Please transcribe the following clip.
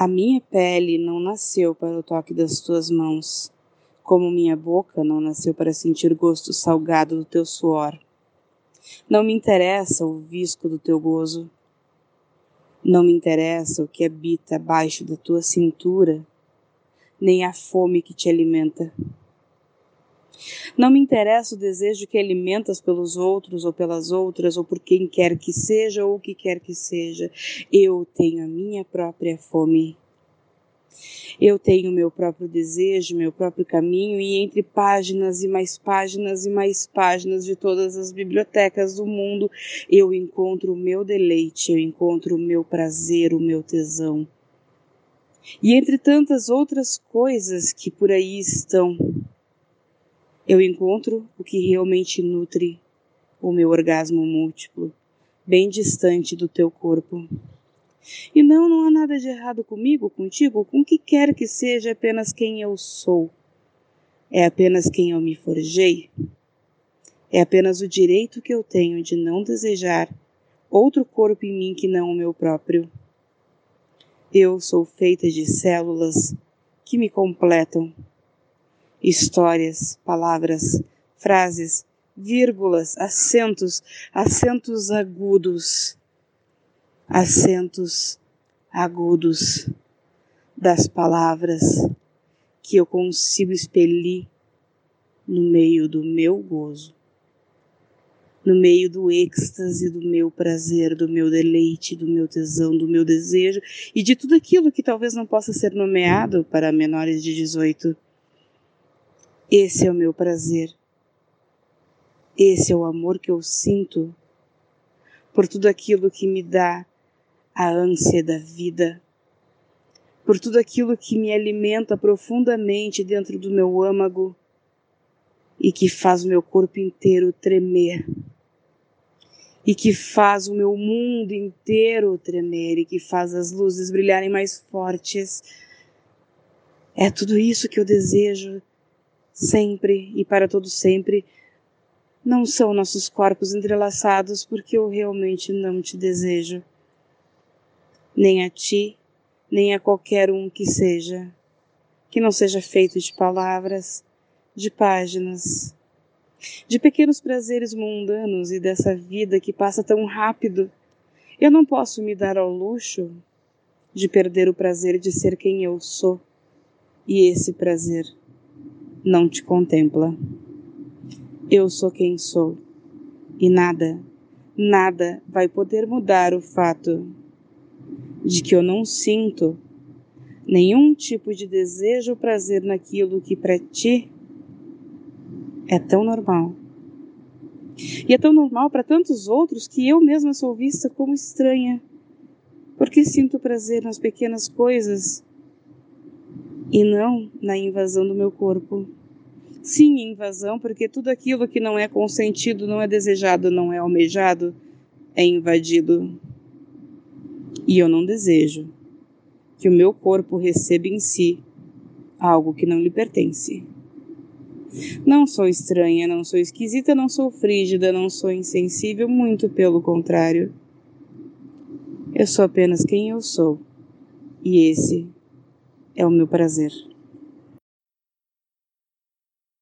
A minha pele não nasceu para o toque das tuas mãos, como minha boca não nasceu para sentir gosto salgado do teu suor. Não me interessa o visco do teu gozo. Não me interessa o que habita abaixo da tua cintura, nem a fome que te alimenta. Não me interessa o desejo que alimentas pelos outros ou pelas outras, ou por quem quer que seja ou o que quer que seja. Eu tenho a minha própria fome. Eu tenho meu próprio desejo, meu próprio caminho, e entre páginas e mais páginas e mais páginas de todas as bibliotecas do mundo, eu encontro o meu deleite, eu encontro o meu prazer, o meu tesão. E entre tantas outras coisas que por aí estão, eu encontro o que realmente nutre o meu orgasmo múltiplo, bem distante do teu corpo. E não, não há nada de errado comigo, contigo, com o que quer que seja, é apenas quem eu sou. É apenas quem eu me forjei. É apenas o direito que eu tenho de não desejar outro corpo em mim que não o meu próprio. Eu sou feita de células que me completam histórias, palavras, frases, vírgulas, acentos, acentos agudos, acentos agudos das palavras que eu consigo expelir no meio do meu gozo, no meio do êxtase do meu prazer, do meu deleite, do meu tesão, do meu desejo e de tudo aquilo que talvez não possa ser nomeado para menores de 18 esse é o meu prazer. Esse é o amor que eu sinto por tudo aquilo que me dá a ânsia da vida, por tudo aquilo que me alimenta profundamente dentro do meu âmago e que faz o meu corpo inteiro tremer, e que faz o meu mundo inteiro tremer, e que faz as luzes brilharem mais fortes. É tudo isso que eu desejo sempre e para todo sempre, não são nossos corpos entrelaçados porque eu realmente não te desejo, nem a ti, nem a qualquer um que seja, que não seja feito de palavras, de páginas, de pequenos prazeres mundanos e dessa vida que passa tão rápido. Eu não posso me dar ao luxo de perder o prazer de ser quem eu sou, e esse prazer não te contempla. Eu sou quem sou e nada, nada vai poder mudar o fato de que eu não sinto nenhum tipo de desejo ou prazer naquilo que para ti é tão normal. E é tão normal para tantos outros que eu mesma sou vista como estranha, porque sinto prazer nas pequenas coisas e não na invasão do meu corpo. Sim, invasão, porque tudo aquilo que não é consentido, não é desejado, não é almejado, é invadido. E eu não desejo que o meu corpo receba em si algo que não lhe pertence. Não sou estranha, não sou esquisita, não sou frígida, não sou insensível, muito pelo contrário. Eu sou apenas quem eu sou, e esse é o meu prazer.